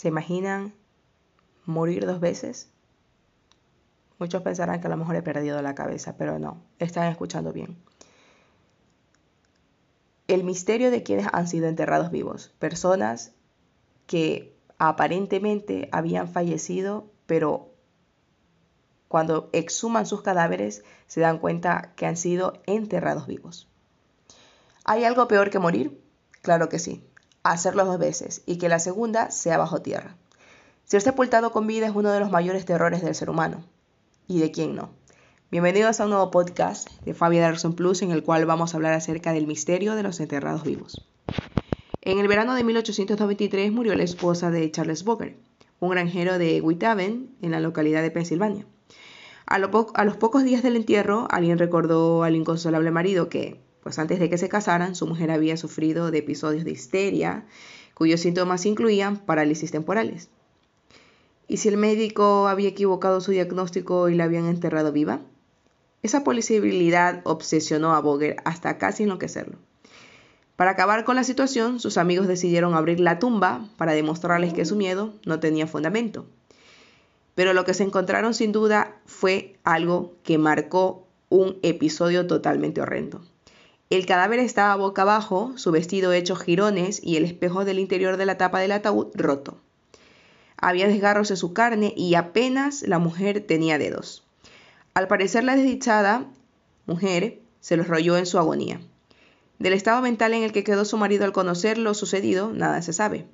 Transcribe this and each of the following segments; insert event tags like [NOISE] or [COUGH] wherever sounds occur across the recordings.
¿Se imaginan morir dos veces? Muchos pensarán que a lo mejor he perdido la cabeza, pero no, están escuchando bien. El misterio de quienes han sido enterrados vivos, personas que aparentemente habían fallecido, pero cuando exhuman sus cadáveres se dan cuenta que han sido enterrados vivos. ¿Hay algo peor que morir? Claro que sí, hacerlo dos veces y que la segunda sea bajo tierra. Ser sepultado con vida es uno de los mayores terrores del ser humano y de quién no. Bienvenidos a un nuevo podcast de Fabia Darson Plus en el cual vamos a hablar acerca del misterio de los enterrados vivos. En el verano de 1893 murió la esposa de Charles Boger, un granjero de Whitaven, en la localidad de Pensilvania. A, los pocos días del entierro, alguien recordó al inconsolable marido que, pues antes de que se casaran, su mujer había sufrido de episodios de histeria, cuyos síntomas incluían parálisis temporales. ¿Y si el médico había equivocado su diagnóstico y la habían enterrado viva? Esa posibilidad obsesionó a Boger hasta casi enloquecerlo. Para acabar con la situación, sus amigos decidieron abrir la tumba para demostrarles que su miedo no tenía fundamento. Pero lo que se encontraron sin duda fue algo que marcó un episodio totalmente horrendo. El cadáver estaba boca abajo, su vestido hecho jirones y el espejo del interior de la tapa del ataúd roto. Había desgarros en su carne y apenas la mujer tenía dedos. Al parecer la desdichada mujer se los rolló en su agonía. Del estado mental en el que quedó su marido al conocer lo sucedido, nada se sabe.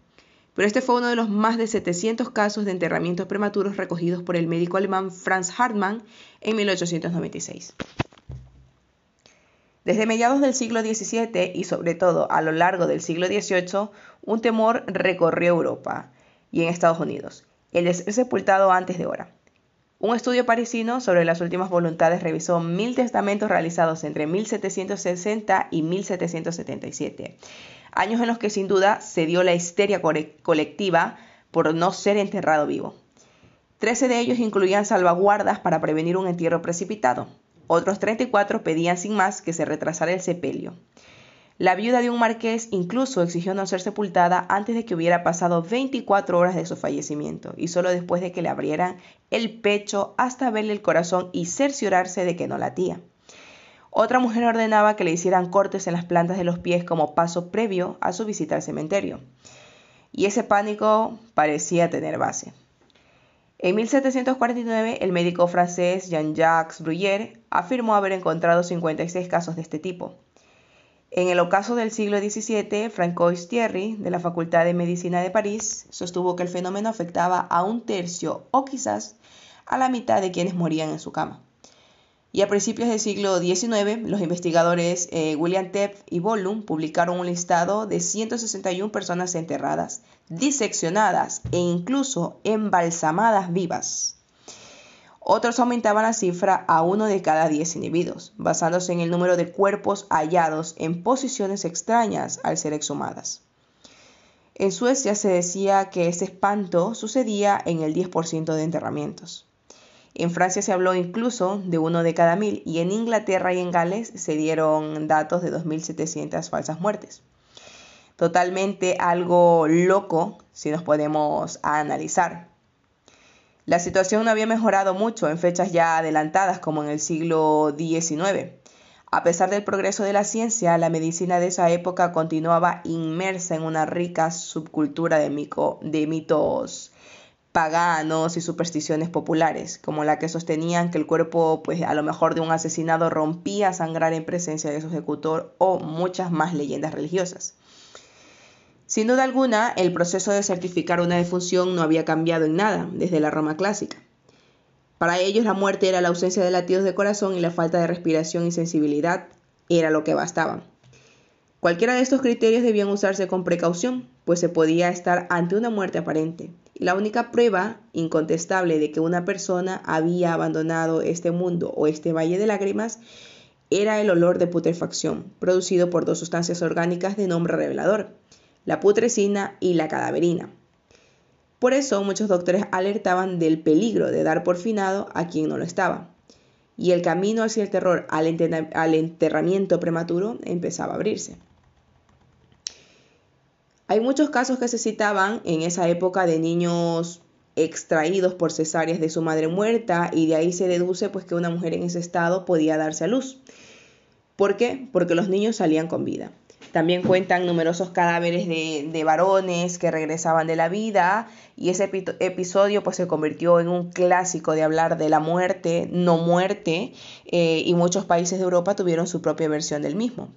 Pero este fue uno de los más de 700 casos de enterramientos prematuros recogidos por el médico alemán Franz Hartmann en 1896. Desde mediados del siglo XVII y sobre todo a lo largo del siglo XVIII, un temor recorrió Europa y en Estados Unidos, el de ser sepultado antes de hora. Un estudio parisino sobre las últimas voluntades revisó mil testamentos realizados entre 1760 y 1777, años en los que sin duda se dio la histeria colectiva por no ser enterrado vivo. Trece de ellos incluían salvaguardas para prevenir un entierro precipitado. Otros 34 pedían sin más que se retrasara el sepelio. La viuda de un marqués incluso exigió no ser sepultada antes de que hubiera pasado 24 horas de su fallecimiento y solo después de que le abrieran el pecho hasta verle el corazón y cerciorarse de que no latía. Otra mujer ordenaba que le hicieran cortes en las plantas de los pies como paso previo a su visita al cementerio. Y ese pánico parecía tener base. En 1749, el médico francés Jean-Jacques Bruyère afirmó haber encontrado 56 casos de este tipo. En el ocaso del siglo XVII, Francois Thierry, de la Facultad de Medicina de París, sostuvo que el fenómeno afectaba a un tercio o quizás a la mitad de quienes morían en su cama. Y a principios del siglo XIX, los investigadores eh, William Tepp y Bollum publicaron un listado de 161 personas enterradas, diseccionadas e incluso embalsamadas vivas. Otros aumentaban la cifra a uno de cada diez individuos, basándose en el número de cuerpos hallados en posiciones extrañas al ser exhumadas. En Suecia se decía que este espanto sucedía en el 10% de enterramientos. En Francia se habló incluso de uno de cada mil y en Inglaterra y en Gales se dieron datos de 2.700 falsas muertes. Totalmente algo loco si nos podemos analizar. La situación no había mejorado mucho en fechas ya adelantadas como en el siglo XIX. A pesar del progreso de la ciencia, la medicina de esa época continuaba inmersa en una rica subcultura de, mitos paganos y supersticiones populares, como la que sostenían que el cuerpo, pues a lo mejor de un asesinado rompía a sangrar en presencia de su ejecutor o muchas más leyendas religiosas. Sin duda alguna, el proceso de certificar una defunción no había cambiado en nada desde la Roma clásica. Para ellos la muerte era la ausencia de latidos de corazón y la falta de respiración y sensibilidad era lo que bastaban. Cualquiera de estos criterios debían usarse con precaución, pues se podía estar ante una muerte aparente. La única prueba incontestable de que una persona había abandonado este mundo o este valle de lágrimas era el olor de putrefacción, producido por dos sustancias orgánicas de nombre revelador, la putrescina y la cadaverina. Por eso muchos doctores alertaban del peligro de dar por finado a quien no lo estaba. Y el camino hacia el terror al, enterramiento prematuro empezaba a abrirse. Hay muchos casos que se citaban en esa época de niños extraídos por cesáreas de su madre muerta y de ahí se deduce pues que una mujer en ese estado podía darse a luz. ¿Por qué? Porque los niños salían con vida. También cuentan numerosos cadáveres de, varones que regresaban de la vida y ese episodio pues se convirtió en un clásico de hablar de la muerte, no muerte, eh, y muchos países de Europa tuvieron su propia versión del mismo.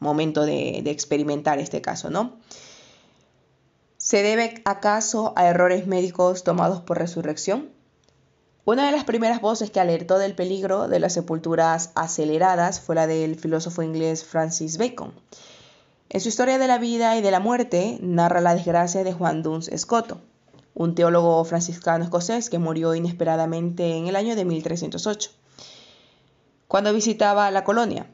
Momento de, de experimentar este caso, ¿no? ¿Se debe acaso a errores médicos tomados por resurrección? Una de las primeras voces que alertó del peligro de las sepulturas aceleradas fue la del filósofo inglés Francis Bacon. En su historia de la vida y de la muerte narra la desgracia de Juan Duns Escoto, un teólogo franciscano escocés que murió inesperadamente en el año de 1308, cuando visitaba la colonia.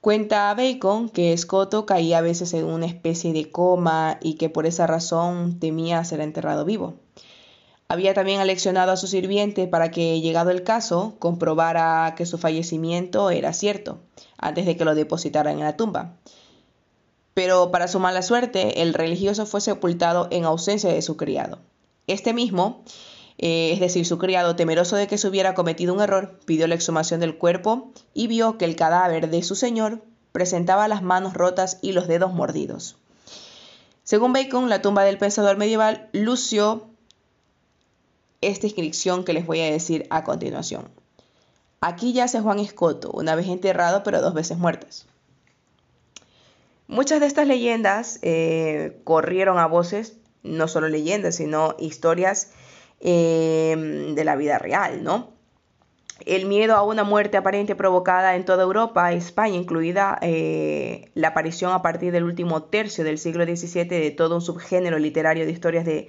Cuenta Bacon que Escoto caía a veces en una especie de coma y que por esa razón temía ser enterrado vivo. Había también aleccionado a su sirviente para que, llegado el caso, comprobara que su fallecimiento era cierto, antes de que lo depositaran en la tumba. Pero para su mala suerte, el religioso fue sepultado en ausencia de su criado. Este mismo, eh, es decir, su criado, temeroso de que se hubiera cometido un error, pidió la exhumación del cuerpo y vio que el cadáver de su señor presentaba las manos rotas y los dedos mordidos. Según Bacon, la tumba del pensador medieval lució esta inscripción que les voy a decir a continuación. Aquí yace Juan Escoto, una vez enterrado pero dos veces muertas. Muchas de estas leyendas eh, corrieron a voces, no solo leyendas, sino historias Em, de la vida real, ¿no? El miedo a una muerte aparente provocada en toda Europa, España incluida, eh, la aparición a partir del último tercio del siglo XVII de todo un subgénero literario de historias de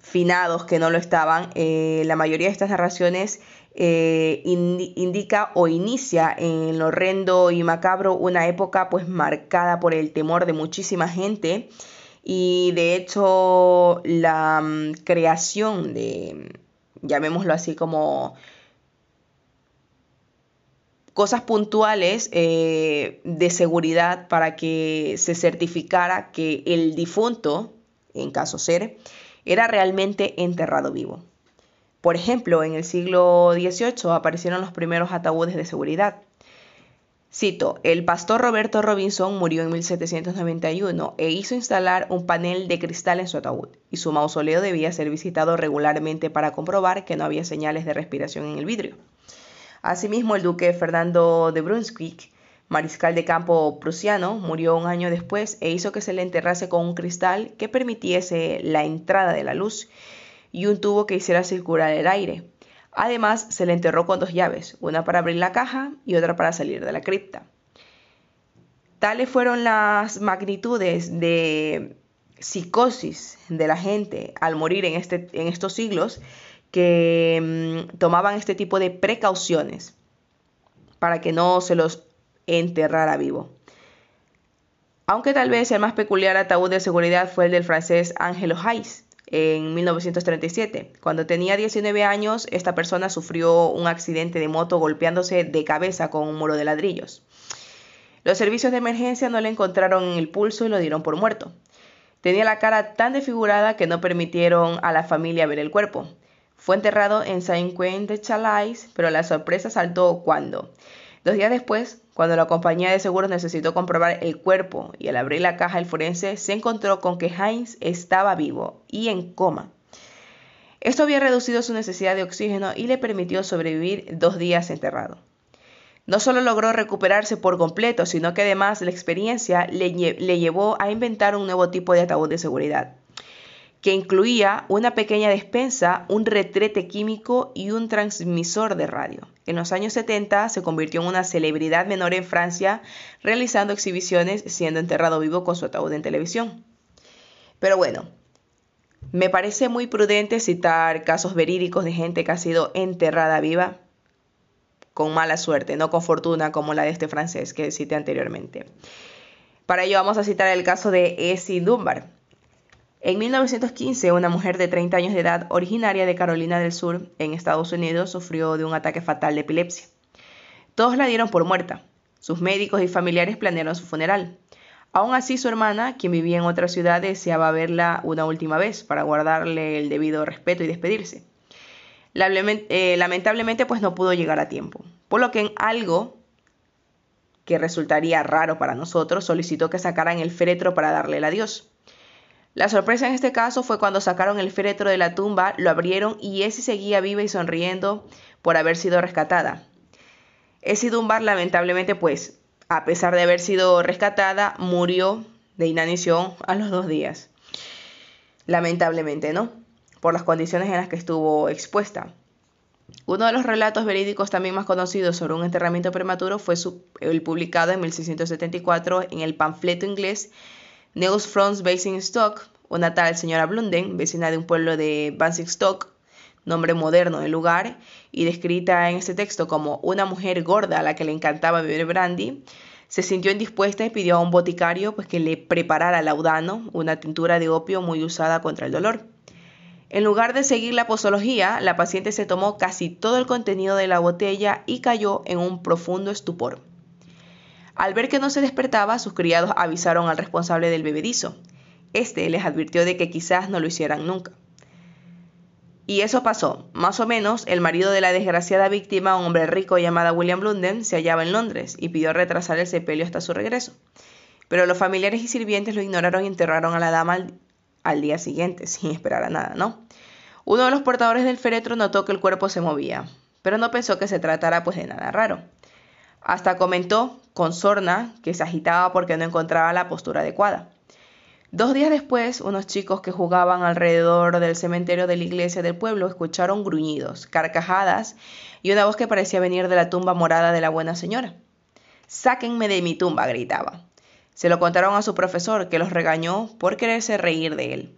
finados que no lo estaban. Eh, la mayoría de estas narraciones eh, indica o inicia en lo horrendo y macabro una época pues marcada por el temor de muchísima gente y de hecho la mm, creación de, llamémoslo así como cosas puntuales eh, de seguridad para que se certificara que el difunto, en caso ser, era realmente enterrado vivo. Por ejemplo, en el siglo XVIII aparecieron los primeros ataúdes de seguridad. Cito, el pastor Roberto Robinson murió en 1791 e hizo instalar un panel de cristal en su ataúd, y su mausoleo debía ser visitado regularmente para comprobar que no había señales de respiración en el vidrio. Asimismo, el duque Fernando de Brunswick, mariscal de campo prusiano, murió un año después e hizo que se le enterrase con un cristal que permitiese la entrada de la luz y un tubo que hiciera circular el aire, Además, se le enterró con dos llaves, una para abrir la caja y otra para salir de la cripta. Tales fueron las magnitudes de psicosis de la gente al morir en, este, estos siglos que mm, tomaban este tipo de precauciones para que no se los enterrara vivo. Aunque tal vez el más peculiar ataúd de seguridad fue el del francés Angelo Hayes, en 1937. Cuando tenía 19 años, esta persona sufrió un accidente de moto golpeándose de cabeza con un muro de ladrillos. Los servicios de emergencia no le encontraron en el pulso y lo dieron por muerto. Tenía la cara tan desfigurada que no permitieron a la familia ver el cuerpo. Fue enterrado en Saint-Quentin de Chalais, pero la sorpresa saltó cuando, dos días después, cuando la compañía de seguros necesitó comprobar el cuerpo y al abrir la caja el forense se encontró con que Heinz estaba vivo y en coma. Esto había reducido su necesidad de oxígeno y le permitió sobrevivir dos días enterrado. No solo logró recuperarse por completo, sino que además la experiencia le, le llevó a inventar un nuevo tipo de ataúd de seguridad que incluía una pequeña despensa, un retrete químico y un transmisor de radio. En los años 70 se convirtió en una celebridad menor en Francia, realizando exhibiciones siendo enterrado vivo con su ataúd en televisión. Pero bueno, me parece muy prudente citar casos verídicos de gente que ha sido enterrada viva con mala suerte, no con fortuna como la de este francés que cité anteriormente. Para ello vamos a citar el caso de Essie Dunbar, en 1915, una mujer de 30 años de edad, originaria de Carolina del Sur, en Estados Unidos, sufrió de un ataque fatal de epilepsia. Todos la dieron por muerta. Sus médicos y familiares planearon su funeral. Aún así, su hermana, quien vivía en otra ciudad, deseaba verla una última vez para guardarle el debido respeto y despedirse. Eh, lamentablemente, pues no pudo llegar a tiempo, por lo que en algo que resultaría raro para nosotros, solicitó que sacaran el féretro para darle el adiós. La sorpresa en este caso fue cuando sacaron el féretro de la tumba, lo abrieron y Essie seguía viva y sonriendo por haber sido rescatada. Essie Dunbar lamentablemente pues, a pesar de haber sido rescatada, murió de inanición a los dos días. Lamentablemente, ¿no? Por las condiciones en las que estuvo expuesta. Uno de los relatos verídicos también más conocidos sobre un enterramiento prematuro fue el publicado en 1674 en el panfleto inglés News from Basingstoke, una tal señora Blunden, vecina de un pueblo de Basingstoke, nombre moderno del lugar, y descrita en este texto como una mujer gorda a la que le encantaba beber brandy, se sintió indispuesta y pidió a un boticario pues, que le preparara laudano, una tintura de opio muy usada contra el dolor. En lugar de seguir la posología, la paciente se tomó casi todo el contenido de la botella y cayó en un profundo estupor. Al ver que no se despertaba, sus criados avisaron al responsable del bebedizo. Este les advirtió de que quizás no lo hicieran nunca. Y eso pasó. Más o menos, el marido de la desgraciada víctima, un hombre rico llamado William Blunden, se hallaba en Londres y pidió retrasar el sepelio hasta su regreso. Pero los familiares y sirvientes lo ignoraron y enterraron a la dama al, al día siguiente, [LAUGHS] sin esperar a nada, ¿no? Uno de los portadores del féretro notó que el cuerpo se movía, pero no pensó que se tratara pues de nada raro. Hasta comentó con sorna que se agitaba porque no encontraba la postura adecuada. Dos días después, unos chicos que jugaban alrededor del cementerio de la iglesia del pueblo escucharon gruñidos, carcajadas y una voz que parecía venir de la tumba morada de la buena señora. Sáquenme de mi tumba, gritaba. Se lo contaron a su profesor, que los regañó por quererse reír de él.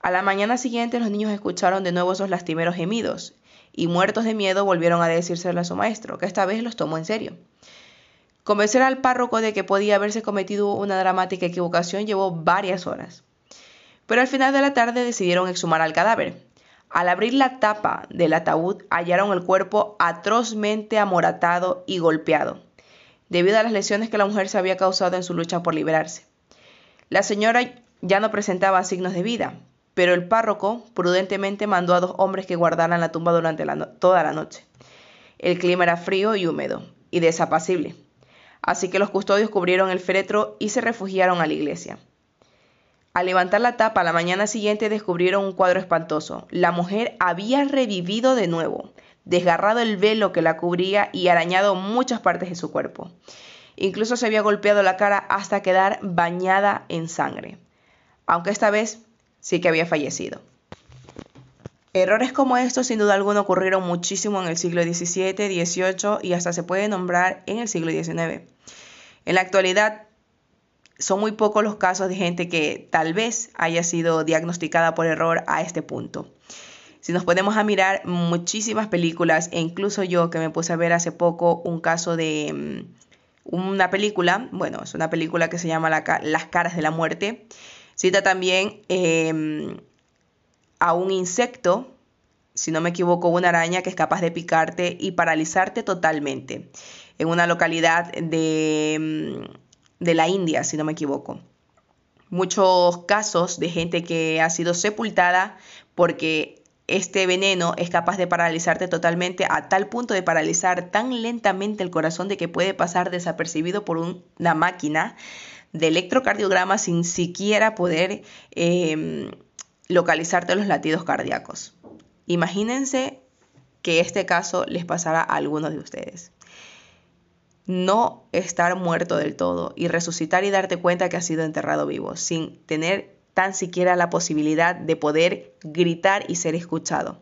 A la mañana siguiente los niños escucharon de nuevo esos lastimeros gemidos, y muertos de miedo volvieron a decírselo a su maestro, que esta vez los tomó en serio. Convencer al párroco de que podía haberse cometido una dramática equivocación llevó varias horas. Pero al final de la tarde decidieron exhumar al cadáver. Al abrir la tapa del ataúd hallaron el cuerpo atrozmente amoratado y golpeado, debido a las lesiones que la mujer se había causado en su lucha por liberarse. La señora ya no presentaba signos de vida, pero el párroco prudentemente mandó a dos hombres que guardaran la tumba durante toda la noche. El clima era frío y húmedo, y desapacible así que los custodios cubrieron el féretro y se refugiaron a la iglesia. Al levantar la tapa la mañana siguiente descubrieron un cuadro espantoso. La mujer había revivido de nuevo, desgarrado el velo que la cubría y arañado muchas partes de su cuerpo. Incluso se había golpeado la cara hasta quedar bañada en sangre, aunque esta vez sí que había fallecido. Errores como estos sin duda alguna ocurrieron muchísimo en el siglo XVII, XVIII y hasta se puede nombrar en el siglo XIX. En la actualidad son muy pocos los casos de gente que tal vez haya sido diagnosticada por error a este punto. Si nos ponemos a mirar muchísimas películas, e incluso yo que me puse a ver hace poco un caso de mm, una película, bueno, es una película que se llama Las caras de la muerte, cita también em, a un insecto, si no me equivoco, una araña que es capaz de picarte y paralizarte totalmente en una localidad de, mm, de la India, si no me equivoco. Muchos casos de gente que ha sido sepultada porque este veneno es capaz de paralizarte totalmente a tal punto de paralizar tan lentamente el corazón de que puede pasar desapercibido por una máquina de electrocardiograma sin siquiera poder em, localizarte los latidos cardíacos. Imagínense que este caso les pasara a algunos de ustedes no estar muerto del todo y resucitar y darte cuenta que has sido enterrado vivo, sin tener tan siquiera la posibilidad de poder gritar y ser escuchado.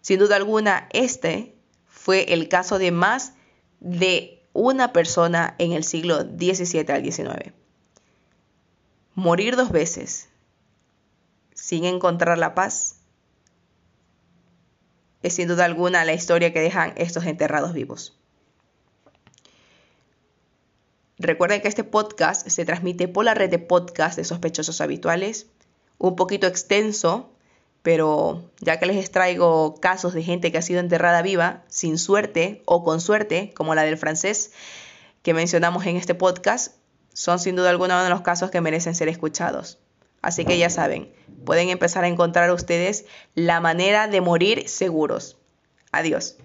Sin duda alguna, este fue el caso de más de una persona en el siglo XVII al XIX. Morir dos veces sin encontrar la paz es sin duda alguna la historia que dejan estos enterrados vivos. Recuerden que este podcast se transmite por la red de podcast de sospechosos habituales, un poquito extenso, pero ya que les traigo casos de gente que ha sido enterrada viva, sin suerte o con suerte, como la del francés que mencionamos en este podcast, son sin duda alguna de los casos que merecen ser escuchados. Así que ya saben, pueden empezar a encontrar ustedes la manera de morir seguros. Adiós.